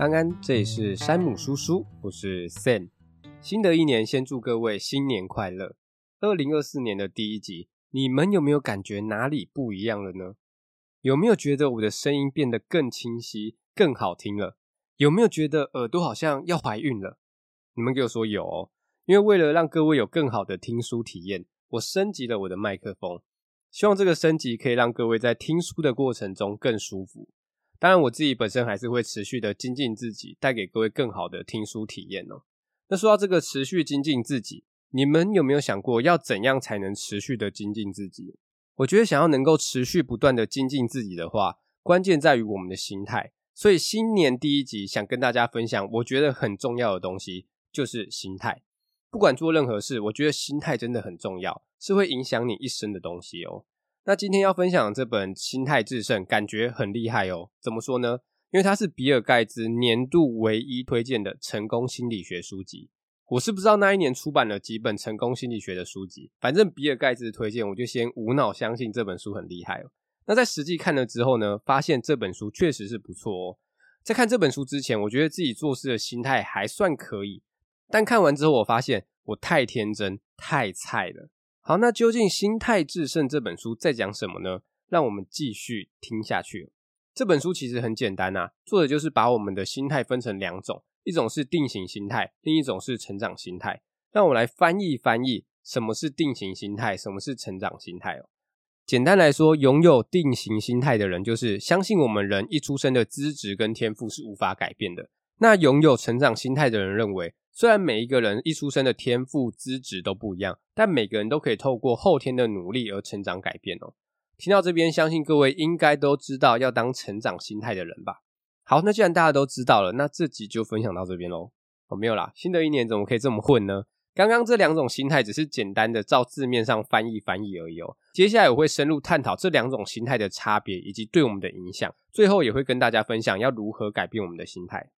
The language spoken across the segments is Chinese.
安安，这里是山姆叔叔，我是 Sam。新的一年，先祝各位新年快乐。二零二四年的第一集，你们有没有感觉哪里不一样了呢？有没有觉得我的声音变得更清晰、更好听了？有没有觉得耳朵好像要怀孕了？你们给我说有哦，因为为了让各位有更好的听书体验，我升级了我的麦克风，希望这个升级可以让各位在听书的过程中更舒服。当然，我自己本身还是会持续的精进自己，带给各位更好的听书体验哦。那说到这个持续精进自己，你们有没有想过要怎样才能持续的精进自己？我觉得想要能够持续不断的精进自己的话，关键在于我们的心态。所以新年第一集想跟大家分享，我觉得很重要的东西就是心态。不管做任何事，我觉得心态真的很重要，是会影响你一生的东西哦。那今天要分享的这本《心态致胜》，感觉很厉害哦。怎么说呢？因为它是比尔盖茨年度唯一推荐的成功心理学书籍。我是不知道那一年出版了几本成功心理学的书籍，反正比尔盖茨推荐，我就先无脑相信这本书很厉害哦。那在实际看了之后呢，发现这本书确实是不错哦。在看这本书之前，我觉得自己做事的心态还算可以，但看完之后，我发现我太天真、太菜了。好，那究竟《心态致胜》这本书在讲什么呢？让我们继续听下去。这本书其实很简单啊，作者就是把我们的心态分成两种，一种是定型心态，另一种是成长心态。让我来翻译翻译，什么是定型心态，什么是成长心态哦。简单来说，拥有定型心态的人，就是相信我们人一出生的资质跟天赋是无法改变的。那拥有成长心态的人认为，虽然每一个人一出生的天赋资质都不一样，但每个人都可以透过后天的努力而成长改变哦。听到这边，相信各位应该都知道要当成长心态的人吧？好，那既然大家都知道了，那这集就分享到这边喽。哦，没有啦，新的一年怎么可以这么混呢？刚刚这两种心态只是简单的照字面上翻译翻译而已哦。接下来我会深入探讨这两种心态的差别以及对我们的影响，最后也会跟大家分享要如何改变我们的心态。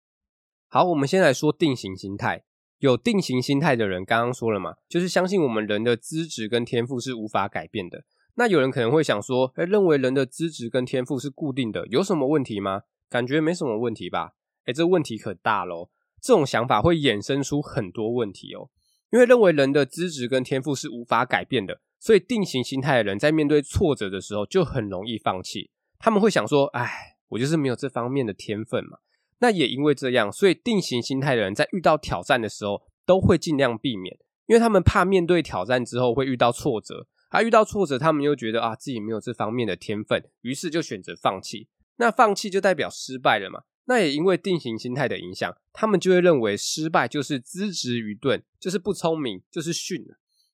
好，我们先来说定型心态。有定型心态的人，刚刚说了嘛，就是相信我们人的资质跟天赋是无法改变的。那有人可能会想说，诶，认为人的资质跟天赋是固定的，有什么问题吗？感觉没什么问题吧？诶，这问题可大喽。这种想法会衍生出很多问题哦。因为认为人的资质跟天赋是无法改变的，所以定型心态的人在面对挫折的时候就很容易放弃。他们会想说，哎，我就是没有这方面的天分嘛。那也因为这样，所以定型心态的人在遇到挑战的时候，都会尽量避免，因为他们怕面对挑战之后会遇到挫折，而遇到挫折，他们又觉得啊自己没有这方面的天分，于是就选择放弃。那放弃就代表失败了嘛？那也因为定型心态的影响，他们就会认为失败就是资质愚钝，就是不聪明，就是逊。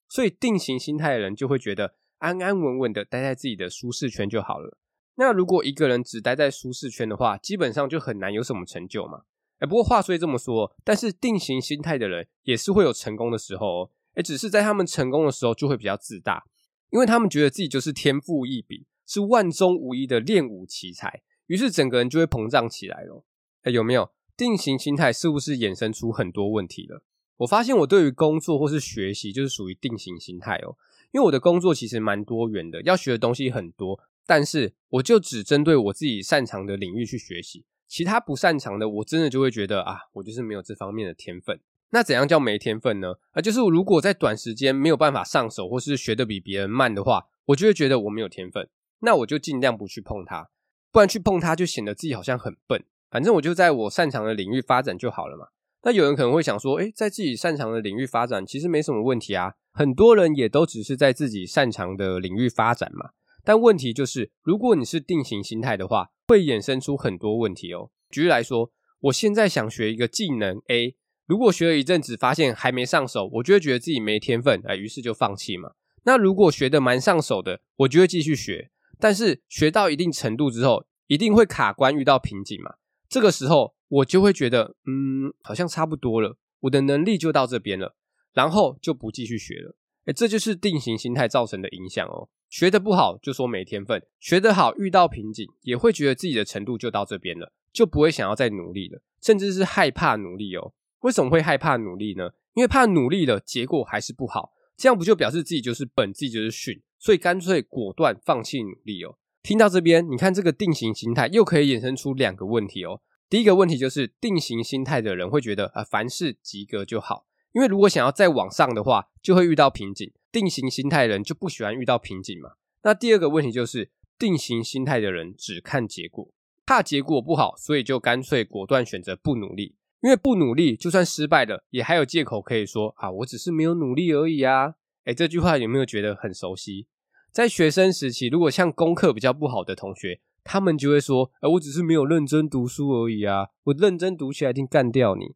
所以定型心态的人就会觉得安安稳稳的待在自己的舒适圈就好了。那如果一个人只待在舒适圈的话，基本上就很难有什么成就嘛。哎，不过话虽这么说，但是定型心态的人也是会有成功的时候哦。哎，只是在他们成功的时候就会比较自大，因为他们觉得自己就是天赋异禀，是万中无一的练武奇才，于是整个人就会膨胀起来了。哎，有没有？定型心态是不是衍生出很多问题了？我发现我对于工作或是学习就是属于定型心态哦，因为我的工作其实蛮多元的，要学的东西很多。但是我就只针对我自己擅长的领域去学习，其他不擅长的，我真的就会觉得啊，我就是没有这方面的天分。那怎样叫没天分呢？啊，就是如果在短时间没有办法上手，或是学得比别人慢的话，我就会觉得我没有天分。那我就尽量不去碰它，不然去碰它就显得自己好像很笨。反正我就在我擅长的领域发展就好了嘛。那有人可能会想说，诶，在自己擅长的领域发展其实没什么问题啊，很多人也都只是在自己擅长的领域发展嘛。但问题就是，如果你是定型心态的话，会衍生出很多问题哦。举例来说，我现在想学一个技能 A，如果学了一阵子，发现还没上手，我就会觉得自己没天分，哎，于是就放弃嘛。那如果学得蛮上手的，我就会继续学，但是学到一定程度之后，一定会卡关，遇到瓶颈嘛。这个时候，我就会觉得，嗯，好像差不多了，我的能力就到这边了，然后就不继续学了。哎，这就是定型心态造成的影响哦。学得不好就说没天分，学得好遇到瓶颈也会觉得自己的程度就到这边了，就不会想要再努力了，甚至是害怕努力哦。为什么会害怕努力呢？因为怕努力了结果还是不好，这样不就表示自己就是笨，自己就是逊，所以干脆果断放弃努力哦。听到这边，你看这个定型心态又可以衍生出两个问题哦。第一个问题就是定型心态的人会觉得啊，凡事及格就好，因为如果想要再往上的话，就会遇到瓶颈。定型心态的人就不喜欢遇到瓶颈嘛。那第二个问题就是定型心态的人只看结果，怕结果不好，所以就干脆果断选择不努力。因为不努力，就算失败了，也还有借口可以说啊，我只是没有努力而已啊。诶，这句话有没有觉得很熟悉？在学生时期，如果像功课比较不好的同学，他们就会说，诶，我只是没有认真读书而已啊，我认真读起来一定干掉你。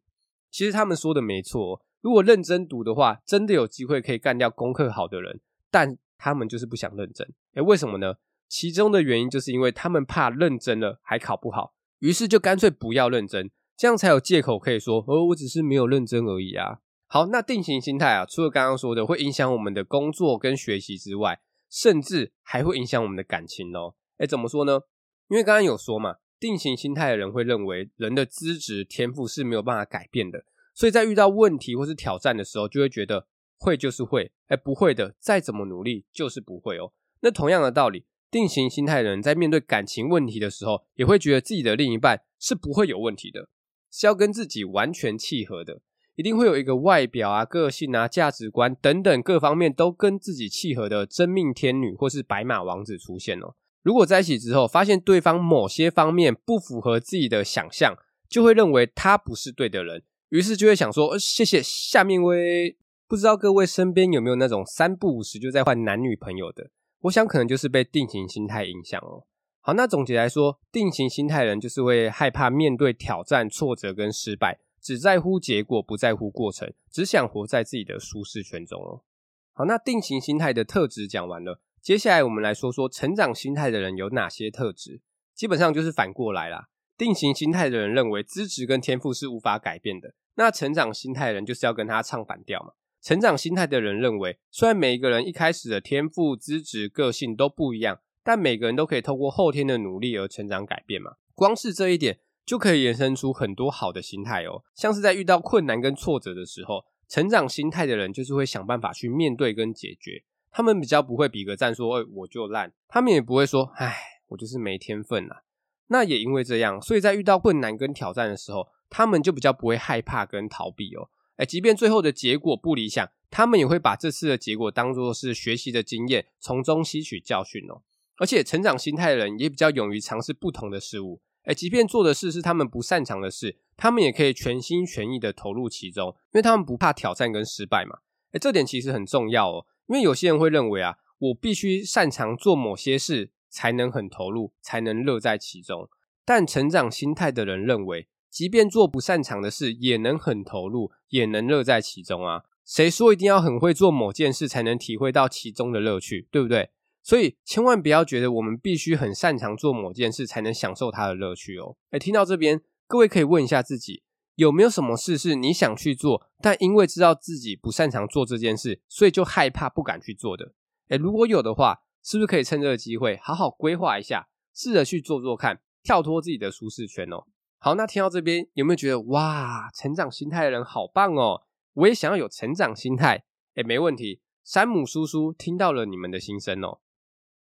其实他们说的没错，如果认真读的话，真的有机会可以干掉功课好的人，但他们就是不想认真。诶，为什么呢？其中的原因就是因为他们怕认真了还考不好，于是就干脆不要认真。这样才有借口可以说，哦，我只是没有认真而已啊。好，那定型心态啊，除了刚刚说的会影响我们的工作跟学习之外，甚至还会影响我们的感情哦。诶，怎么说呢？因为刚刚有说嘛，定型心态的人会认为人的资质天赋是没有办法改变的，所以在遇到问题或是挑战的时候，就会觉得会就是会，诶，不会的，再怎么努力就是不会哦。那同样的道理。定型心态的人在面对感情问题的时候，也会觉得自己的另一半是不会有问题的，是要跟自己完全契合的，一定会有一个外表啊、个性啊、价值观等等各方面都跟自己契合的真命天女或是白马王子出现哦。如果在一起之后发现对方某些方面不符合自己的想象，就会认为他不是对的人，于是就会想说：“呃，谢谢，下面位。”不知道各位身边有没有那种三不五时就在换男女朋友的？我想可能就是被定型心态影响哦。好，那总结来说，定型心态人就是会害怕面对挑战、挫折跟失败，只在乎结果，不在乎过程，只想活在自己的舒适圈中哦。好，那定型心态的特质讲完了，接下来我们来说说成长心态的人有哪些特质。基本上就是反过来啦。定型心态的人认为资质跟天赋是无法改变的，那成长心态的人就是要跟他唱反调嘛。成长心态的人认为，虽然每一个人一开始的天赋、资质、个性都不一样，但每个人都可以透过后天的努力而成长改变嘛。光是这一点，就可以延伸出很多好的心态哦。像是在遇到困难跟挫折的时候，成长心态的人就是会想办法去面对跟解决。他们比较不会比个赞说，哎，我就烂。他们也不会说，哎，我就是没天分啊。那也因为这样，所以在遇到困难跟挑战的时候，他们就比较不会害怕跟逃避哦。诶，即便最后的结果不理想，他们也会把这次的结果当作是学习的经验，从中吸取教训哦。而且成长心态的人也比较勇于尝试不同的事物。诶，即便做的事是他们不擅长的事，他们也可以全心全意的投入其中，因为他们不怕挑战跟失败嘛。诶，这点其实很重要哦，因为有些人会认为啊，我必须擅长做某些事才能很投入，才能乐在其中。但成长心态的人认为，即便做不擅长的事，也能很投入，也能乐在其中啊！谁说一定要很会做某件事才能体会到其中的乐趣，对不对？所以千万不要觉得我们必须很擅长做某件事才能享受它的乐趣哦。诶，听到这边，各位可以问一下自己，有没有什么事是你想去做，但因为知道自己不擅长做这件事，所以就害怕不敢去做的？诶，如果有的话，是不是可以趁这个机会好好规划一下，试着去做做看，跳脱自己的舒适圈哦？好，那听到这边有没有觉得哇，成长心态的人好棒哦？我也想要有成长心态。诶，没问题，山姆叔叔听到了你们的心声哦。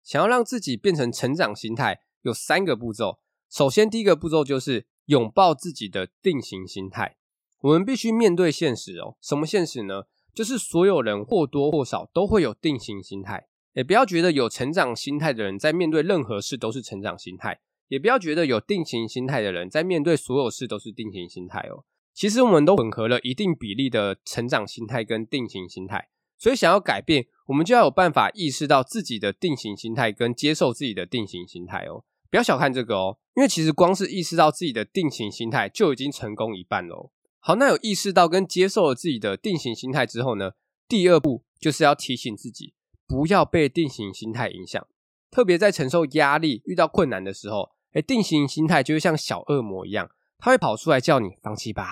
想要让自己变成成长心态，有三个步骤。首先，第一个步骤就是拥抱自己的定型心态。我们必须面对现实哦。什么现实呢？就是所有人或多或少都会有定型心态。诶，不要觉得有成长心态的人在面对任何事都是成长心态。也不要觉得有定型心态的人在面对所有事都是定型心态哦。其实我们都混合了一定比例的成长心态跟定型心态，所以想要改变，我们就要有办法意识到自己的定型心态跟接受自己的定型心态哦。不要小看这个哦，因为其实光是意识到自己的定型心态就已经成功一半喽。好，那有意识到跟接受了自己的定型心态之后呢，第二步就是要提醒自己不要被定型心态影响，特别在承受压力、遇到困难的时候。诶，定型心态就会像小恶魔一样，他会跑出来叫你放弃吧，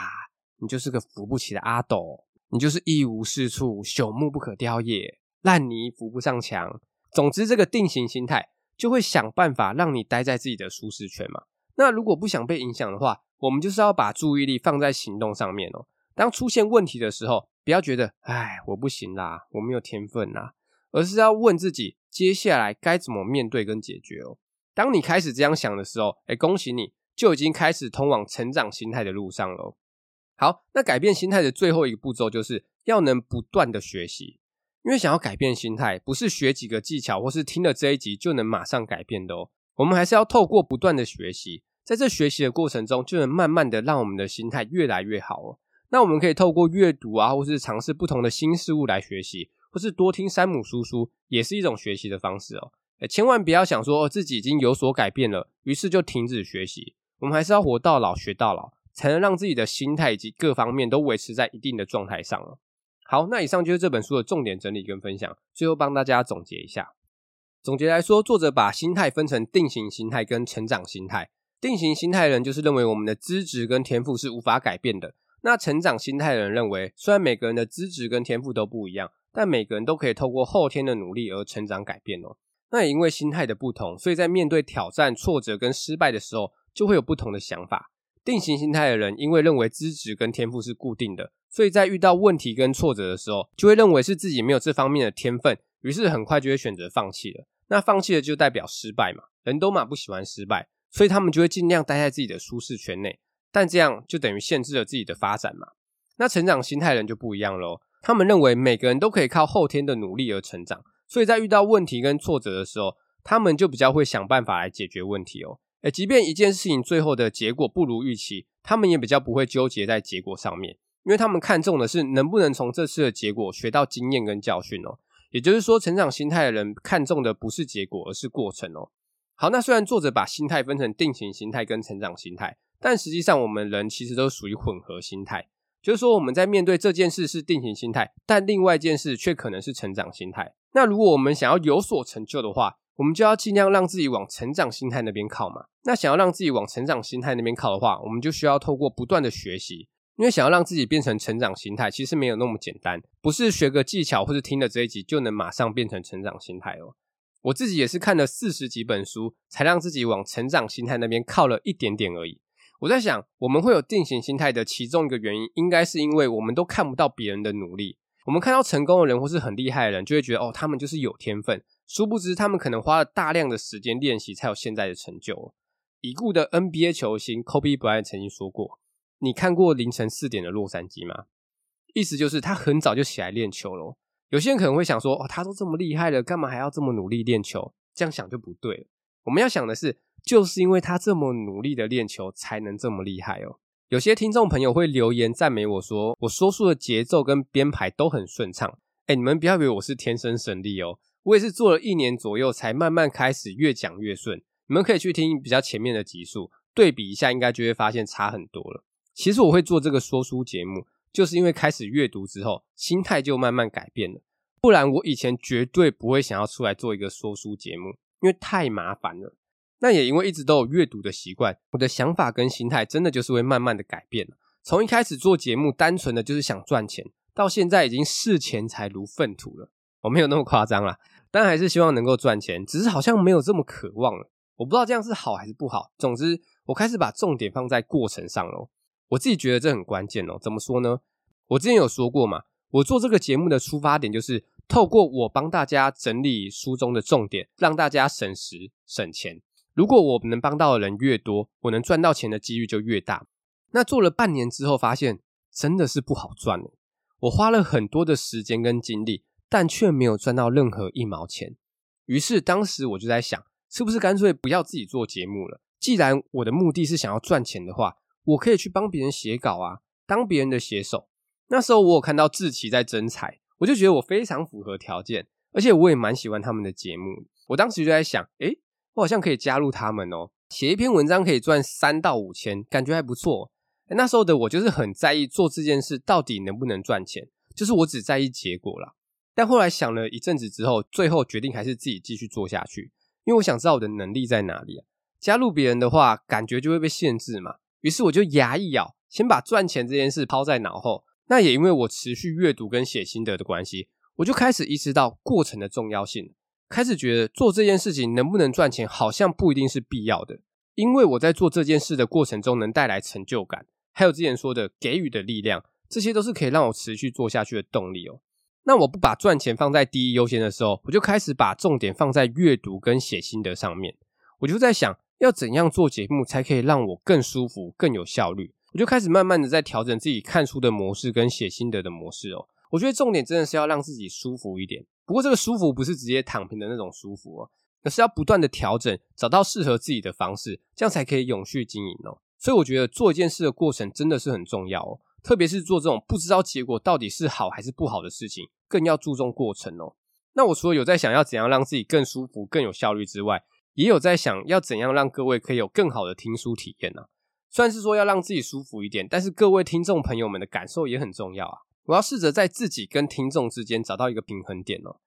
你就是个扶不起的阿斗，你就是一无是处、朽木不可雕也、烂泥扶不上墙。总之，这个定型心态就会想办法让你待在自己的舒适圈嘛。那如果不想被影响的话，我们就是要把注意力放在行动上面哦。当出现问题的时候，不要觉得哎，我不行啦，我没有天分啦，而是要问自己接下来该怎么面对跟解决哦。当你开始这样想的时候，诶，恭喜你，就已经开始通往成长心态的路上了。好，那改变心态的最后一个步骤，就是要能不断的学习。因为想要改变心态，不是学几个技巧，或是听了这一集就能马上改变的哦。我们还是要透过不断的学习，在这学习的过程中，就能慢慢的让我们的心态越来越好哦。那我们可以透过阅读啊，或是尝试不同的新事物来学习，或是多听山姆叔叔，也是一种学习的方式哦。千万不要想说自己已经有所改变了，于是就停止学习。我们还是要活到老学到老，才能让自己的心态以及各方面都维持在一定的状态上哦。好，那以上就是这本书的重点整理跟分享。最后帮大家总结一下。总结来说，作者把心态分成定型心态跟成长心态。定型心态的人就是认为我们的资质跟天赋是无法改变的。那成长心态的人认为，虽然每个人的资质跟天赋都不一样，但每个人都可以透过后天的努力而成长改变哦。那也因为心态的不同，所以在面对挑战、挫折跟失败的时候，就会有不同的想法。定型心态的人，因为认为资质跟天赋是固定的。所以在遇到问题跟挫折的时候，就会认为是自己没有这方面的天分，于是很快就会选择放弃了。那放弃了就代表失败嘛，人都嘛不喜欢失败，所以他们就会尽量待在自己的舒适圈内。但这样就等于限制了自己的发展嘛。那成长心态人就不一样喽，他们认为每个人都可以靠后天的努力而成长，所以在遇到问题跟挫折的时候，他们就比较会想办法来解决问题哦。诶，即便一件事情最后的结果不如预期，他们也比较不会纠结在结果上面。因为他们看重的是能不能从这次的结果学到经验跟教训哦，也就是说，成长心态的人看重的不是结果，而是过程哦。好，那虽然作者把心态分成定型心态跟成长心态，但实际上我们人其实都属于混合心态，就是说我们在面对这件事是定型心态，但另外一件事却可能是成长心态。那如果我们想要有所成就的话，我们就要尽量让自己往成长心态那边靠嘛。那想要让自己往成长心态那边靠的话，我们就需要透过不断的学习。因为想要让自己变成成长心态，其实没有那么简单，不是学个技巧或是听了这一集就能马上变成成长心态哦。我自己也是看了四十几本书，才让自己往成长心态那边靠了一点点而已。我在想，我们会有定型心态的其中一个原因，应该是因为我们都看不到别人的努力。我们看到成功的人或是很厉害的人，就会觉得哦，他们就是有天分。殊不知，他们可能花了大量的时间练习，才有现在的成就。已故的 NBA 球星 Kobe Bryant 曾经说过。你看过凌晨四点的洛杉矶吗？意思就是他很早就起来练球了。有些人可能会想说，哦，他都这么厉害了，干嘛还要这么努力练球？这样想就不对。我们要想的是，就是因为他这么努力的练球，才能这么厉害哦。有些听众朋友会留言赞美我说，我说书的节奏跟编排都很顺畅。哎，你们不要以为我是天生神力哦，我也是做了一年左右，才慢慢开始越讲越顺。你们可以去听比较前面的集数，对比一下，应该就会发现差很多了。其实我会做这个说书节目，就是因为开始阅读之后，心态就慢慢改变了。不然我以前绝对不会想要出来做一个说书节目，因为太麻烦了。那也因为一直都有阅读的习惯，我的想法跟心态真的就是会慢慢的改变了。从一开始做节目，单纯的就是想赚钱，到现在已经视钱财如粪土了。我没有那么夸张啦，但还是希望能够赚钱，只是好像没有这么渴望了。我不知道这样是好还是不好。总之，我开始把重点放在过程上了。我自己觉得这很关键哦，怎么说呢？我之前有说过嘛，我做这个节目的出发点就是透过我帮大家整理书中的重点，让大家省时省钱。如果我能帮到的人越多，我能赚到钱的几率就越大。那做了半年之后，发现真的是不好赚。我花了很多的时间跟精力，但却没有赚到任何一毛钱。于是当时我就在想，是不是干脆不要自己做节目了？既然我的目的是想要赚钱的话。我可以去帮别人写稿啊，当别人的写手。那时候我有看到志奇在征才，我就觉得我非常符合条件，而且我也蛮喜欢他们的节目。我当时就在想，诶，我好像可以加入他们哦，写一篇文章可以赚三到五千，感觉还不错。那时候的我就是很在意做这件事到底能不能赚钱，就是我只在意结果啦。但后来想了一阵子之后，最后决定还是自己继续做下去，因为我想知道我的能力在哪里。加入别人的话，感觉就会被限制嘛。于是我就牙一咬，先把赚钱这件事抛在脑后。那也因为我持续阅读跟写心得的关系，我就开始意识到过程的重要性，开始觉得做这件事情能不能赚钱，好像不一定是必要的。因为我在做这件事的过程中能带来成就感，还有之前说的给予的力量，这些都是可以让我持续做下去的动力哦。那我不把赚钱放在第一优先的时候，我就开始把重点放在阅读跟写心得上面。我就在想，要怎样做节目才可以让我更舒服、更有效率？我就开始慢慢的在调整自己看书的模式跟写心得的模式哦。我觉得重点真的是要让自己舒服一点。不过这个舒服不是直接躺平的那种舒服哦，而是要不断的调整，找到适合自己的方式，这样才可以永续经营哦。所以我觉得做一件事的过程真的是很重要哦，特别是做这种不知道结果到底是好还是不好的事情，更要注重过程哦。那我除了有在想要怎样让自己更舒服、更有效率之外，也有在想要怎样让各位可以有更好的听书体验呢？虽然是说要让自己舒服一点，但是各位听众朋友们的感受也很重要啊。我要试着在自己跟听众之间找到一个平衡点哦。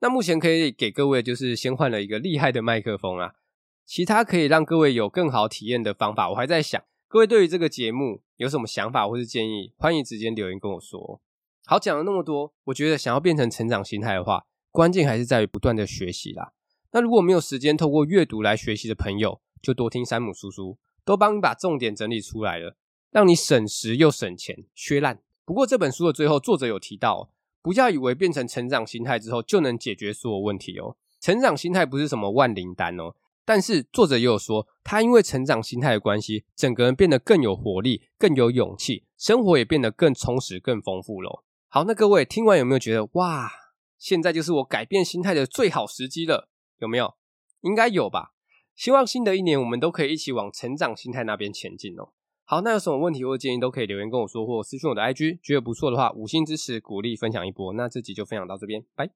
那目前可以给各位就是先换了一个厉害的麦克风啊，其他可以让各位有更好体验的方法，我还在想。各位对于这个节目有什么想法或是建议，欢迎直接留言跟我说。好，讲了那么多，我觉得想要变成成长心态的话，关键还是在于不断的学习啦。那如果没有时间透过阅读来学习的朋友，就多听山姆叔叔，都帮你把重点整理出来了，让你省时又省钱，削烂。不过这本书的最后，作者有提到，不要以为变成成长心态之后就能解决所有问题哦。成长心态不是什么万灵丹哦，但是作者也有说，他因为成长心态的关系，整个人变得更有活力、更有勇气，生活也变得更充实、更丰富喽。好，那各位听完有没有觉得哇，现在就是我改变心态的最好时机了？有没有？应该有吧。希望新的一年我们都可以一起往成长心态那边前进哦。好，那有什么问题或建议都可以留言跟我说，或私讯我的 IG。觉得不错的话，五星支持鼓励分享一波。那这集就分享到这边，拜。